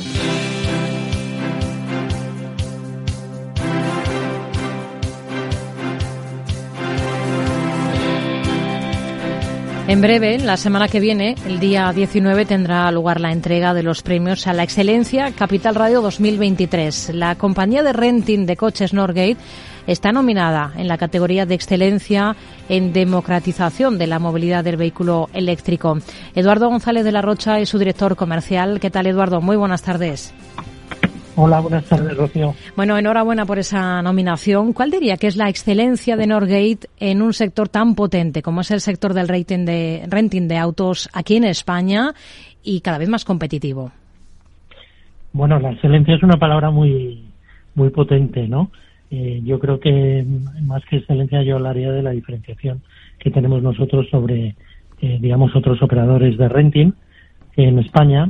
Thank you. En breve, la semana que viene, el día 19, tendrá lugar la entrega de los premios a la excelencia Capital Radio 2023. La compañía de renting de coches Norgate está nominada en la categoría de excelencia en democratización de la movilidad del vehículo eléctrico. Eduardo González de la Rocha es su director comercial. ¿Qué tal, Eduardo? Muy buenas tardes. Hola, buenas tardes, Rocío. Bueno, enhorabuena por esa nominación. ¿Cuál diría que es la excelencia de Norgate en un sector tan potente como es el sector del rating de, renting de autos aquí en España y cada vez más competitivo? Bueno, la excelencia es una palabra muy, muy potente, ¿no? Eh, yo creo que más que excelencia yo hablaría de la diferenciación que tenemos nosotros sobre, eh, digamos, otros operadores de renting en España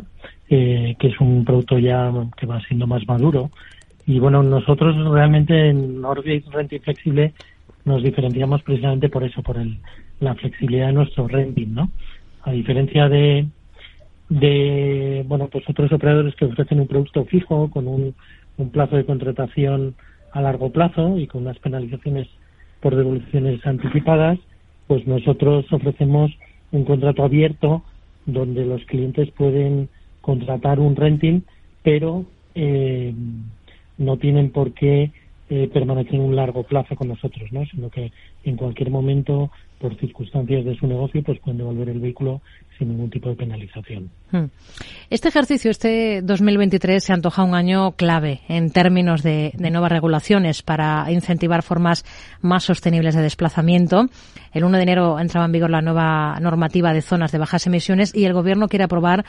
eh, que es un producto ya que va siendo más maduro. Y bueno, nosotros realmente en Orbit Renting Flexible nos diferenciamos precisamente por eso, por el, la flexibilidad de nuestro renting, ¿no? A diferencia de, de, bueno, pues otros operadores que ofrecen un producto fijo con un, un plazo de contratación a largo plazo y con unas penalizaciones por devoluciones anticipadas, pues nosotros ofrecemos un contrato abierto donde los clientes pueden contratar un renting, pero eh, no tienen por qué eh, permanecer en un largo plazo con nosotros, ¿no? sino que en cualquier momento, por circunstancias de su negocio, pues pueden devolver el vehículo sin ningún tipo de penalización. Hmm. Este ejercicio, este 2023, se antoja un año clave en términos de, nuevas regulaciones para incentivar formas más sostenibles de desplazamiento. El 1 de enero entraba en vigor la nueva normativa de zonas de bajas emisiones y el Gobierno quiere aprobar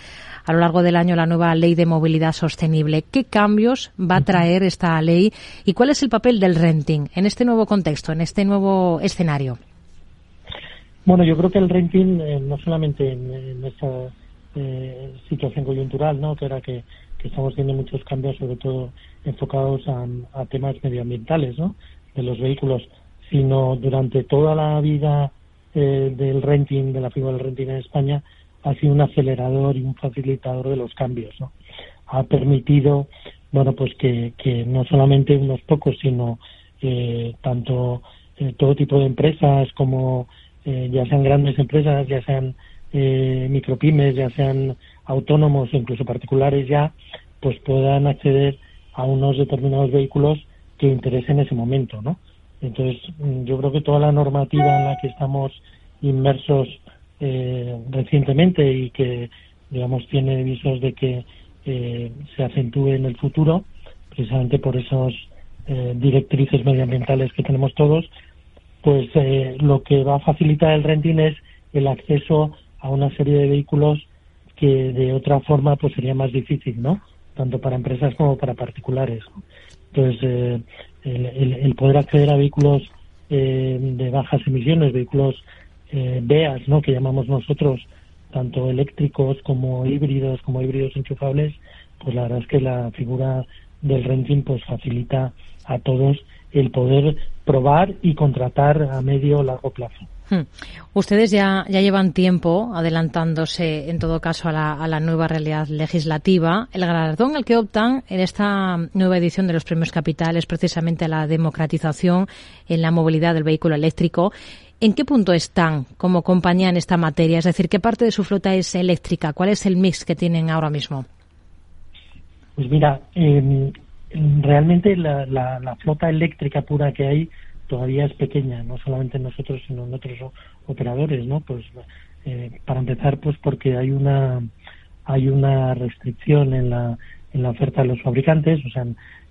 a lo largo del año la nueva ley de movilidad sostenible. ¿Qué cambios va a traer esta ley y cuál es el papel del renting en este nuevo contexto, en este nuevo escenario? Bueno, yo creo que el renting, eh, no solamente en, esta eh, situación coyuntural, ¿no? que era que, estamos viendo muchos cambios, sobre todo enfocados a, temas medioambientales ¿no? de los vehículos, sino durante toda la vida eh, del renting, de la figura del renting en España, ha sido un acelerador y un facilitador de los cambios. ¿no? Ha permitido, bueno, pues que, que no solamente unos pocos, sino tanto todo tipo de empresas como eh, ya sean grandes empresas, ya sean eh, micropymes, ya sean autónomos o incluso particulares ya, pues puedan acceder a unos determinados vehículos que interesen en ese momento, ¿no? Entonces, mm, yo creo que toda la normativa en la que estamos inmersos eh, recientemente y que, digamos, tiene visos de que eh, se acentúe en el futuro, precisamente por esos eh, directrices medioambientales que tenemos todos, pues eh, lo que va a facilitar el renting es el acceso a una serie de vehículos que de otra forma pues sería más difícil, ¿no? Tanto para empresas como para particulares. Entonces, eh, el, poder acceder a vehículos eh, de bajas emisiones, vehículos eh, BEAS, ¿no? Que llamamos nosotros, tanto eléctricos como híbridos, como híbridos enchufables, pues la verdad es que la figura del renting pues facilita a todos el poder probar y contratar a medio o largo plazo. Hmm. Ustedes ya, ya llevan tiempo adelantándose, en todo caso, a la, a la, nueva realidad legislativa. El galardón al que optan en esta nueva edición de los Premios Capital es precisamente la democratización en la movilidad del vehículo eléctrico. ¿En qué punto están como compañía en esta materia? Es decir, ¿qué parte de su flota es eléctrica? ¿Cuál es el mix que tienen ahora mismo? Pues mira, eh, realmente la, la, flota eléctrica pura que hay todavía es pequeña, no solamente nosotros, sino en otros operadores, ¿no? Pues eh, para empezar, pues porque hay una hay una restricción en la en la oferta de los fabricantes, o sea,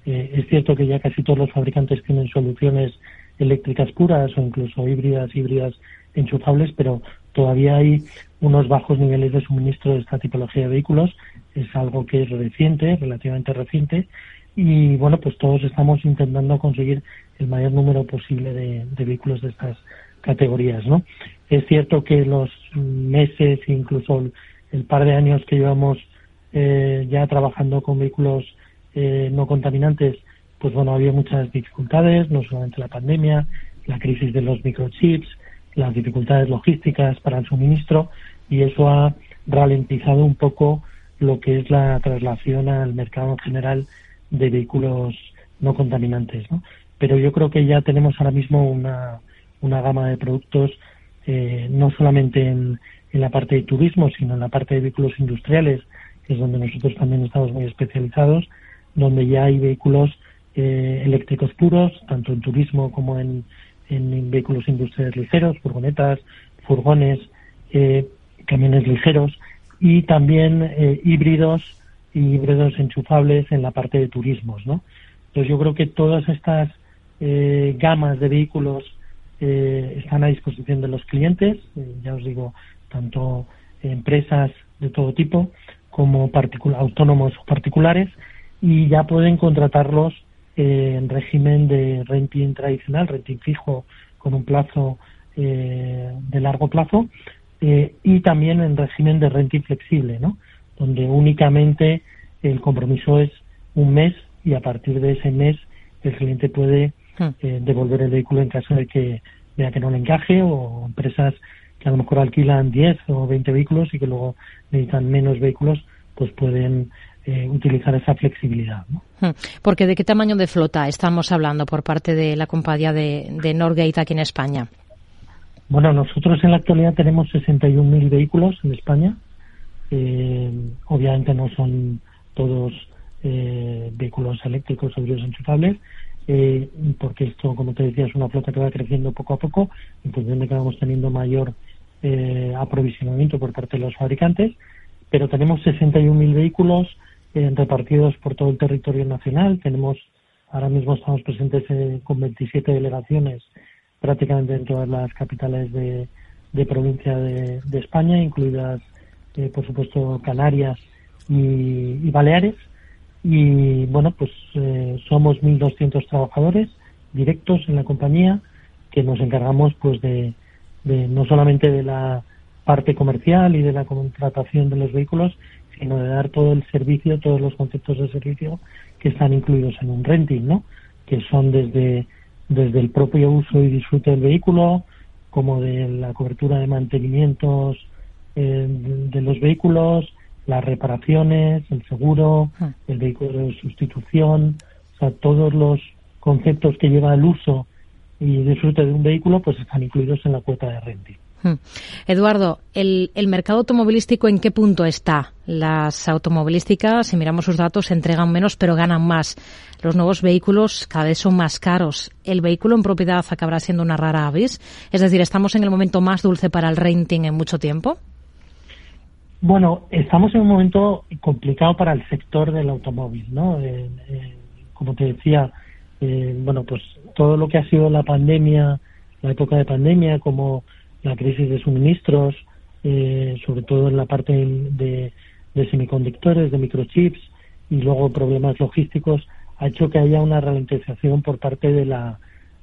eh, es cierto que ya casi todos los fabricantes tienen soluciones eléctricas puras o incluso híbridas, híbridas enchufables, pero todavía hay unos bajos niveles de suministro de esta tipología de vehículos. Es algo que es reciente, relativamente reciente, y bueno, pues todos estamos intentando conseguir el mayor número posible de, vehículos de estas categorías, ¿no? Es cierto que los meses, incluso el, par de años que llevamos eh, ya trabajando con vehículos eh, no contaminantes, pues bueno, había muchas dificultades, no solamente la pandemia, la crisis de los microchips, las dificultades logísticas para el suministro, y eso ha ralentizado un poco lo que es la traslación al mercado en general de vehículos no contaminantes. ¿no? Pero yo creo que ya tenemos ahora mismo una, una gama de productos, eh, no solamente en, en la parte de turismo, sino en la parte de vehículos industriales, que es donde nosotros también estamos muy especializados, donde ya hay vehículos eh, eléctricos puros, tanto en turismo como en, en, vehículos industriales ligeros, furgonetas, furgones, eh, camiones ligeros y también eh, híbridos y híbridos enchufables en la parte de turismos, ¿no? Entonces yo creo que todas estas eh, gamas de vehículos eh, están a disposición de los clientes, eh, ya os digo, tanto empresas de todo tipo como autónomos o particulares y ya pueden contratarlos en régimen de renting tradicional, renting fijo con un plazo de largo plazo y también en régimen de renting flexible, ¿no? Donde únicamente el compromiso es un mes y a partir de ese mes el cliente puede hmm. eh, devolver el vehículo en caso de que vea que no le encaje o empresas que a lo mejor alquilan 10 o 20 vehículos y que luego necesitan menos vehículos, pues pueden eh, utilizar esa flexibilidad. ¿no? Hmm. Porque ¿de qué tamaño de flota estamos hablando por parte de la compañía de, de Norgate aquí en España? Bueno, nosotros en la actualidad tenemos 61.000 vehículos en España. Eh, obviamente no son todos eh, vehículos eléctricos o vehículos enchufables, eh, porque esto, como te decía, es una flota que va creciendo poco a poco, en función de que vamos teniendo mayor eh, aprovisionamiento por parte de los fabricantes, pero tenemos 61.000 vehículos eh, repartidos por todo el territorio nacional. Tenemos, ahora mismo estamos presentes eh, con 27 delegaciones prácticamente en todas las capitales de, de provincia de España, incluidas, eh, por supuesto, Canarias y, Baleares y bueno, pues eh, somos 1.200 trabajadores directos en la compañía que nos encargamos pues de, de, no solamente de la parte comercial y de la contratación de los vehículos, sino de dar todo el servicio, todos los conceptos de servicio que están incluidos en un renting, ¿no? Que son desde, desde el propio uso y disfrute del vehículo, como de la cobertura de mantenimientos eh, de los vehículos, las reparaciones, el seguro, ah. el vehículo de sustitución, o sea, todos los conceptos que lleva el uso y disfrute de un vehículo, pues están incluidos en la cuota de renting. Hmm. Eduardo, ¿el, ¿el, mercado automovilístico en qué punto está? Las automovilísticas, si miramos sus datos, entregan menos pero ganan más. Los nuevos vehículos cada vez son más caros. ¿El vehículo en propiedad acabará siendo una rara avis? Es decir, ¿estamos en el momento más dulce para el renting en mucho tiempo? Bueno, estamos en un momento complicado para el sector del automóvil, ¿no? Eh, eh, como te decía, eh, bueno, pues todo lo que ha sido la pandemia, la época de pandemia, como la crisis de suministros, sobre todo en la parte de, de, semiconductores, de microchips y luego problemas logísticos, ha hecho que haya una ralentización por parte de la,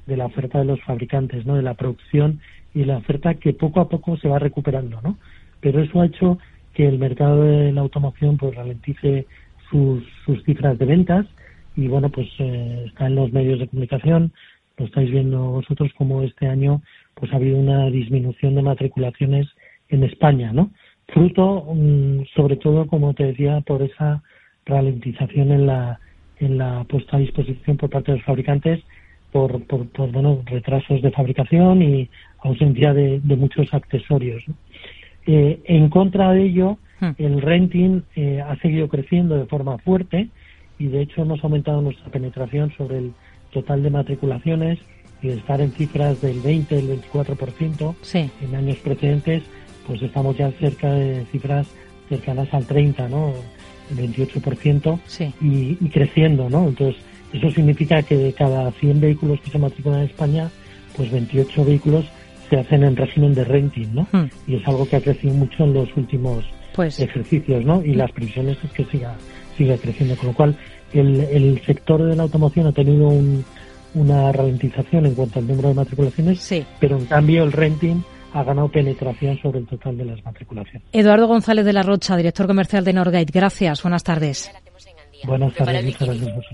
de la oferta de los fabricantes, ¿no? De la producción y la oferta que poco a poco se va recuperando, ¿no? Pero eso ha hecho que el mercado de la automoción pues ralentice sus, cifras de ventas. Y bueno pues eh, está en los medios de comunicación. Lo estáis viendo vosotros como este año pues ha habido una disminución de matriculaciones en España no fruto mm, sobre todo como te decía por esa ralentización en la en la puesta a disposición por parte de los fabricantes por, por, por bueno retrasos de fabricación y ausencia de, de muchos accesorios. Eh, en contra de ello, hmm. el renting eh, ha seguido creciendo de forma fuerte y de hecho hemos aumentado nuestra penetración sobre el total de matriculaciones y de estar en cifras del 20, el 24% en años precedentes, pues estamos ya cerca de cifras cercanas al 30, ¿no? El 28% y, y creciendo, ¿no? Entonces, eso significa que de cada 100 vehículos que se matriculan en España, pues 28 vehículos se hacen en régimen de renting, ¿no? Hmm. Y es algo que ha crecido mucho en los últimos pues, ejercicios, ¿no? Y las previsiones es que siga, siga creciendo, con lo cual el, el sector de la automoción ha tenido un, una ralentización en cuanto al número de matriculaciones, sí. pero en cambio el renting ha ganado penetración sobre el total de las matriculaciones. Eduardo González de la Rocha, director comercial de Norgate. Gracias, buenas tardes. Buenas tardes, muchas gracias.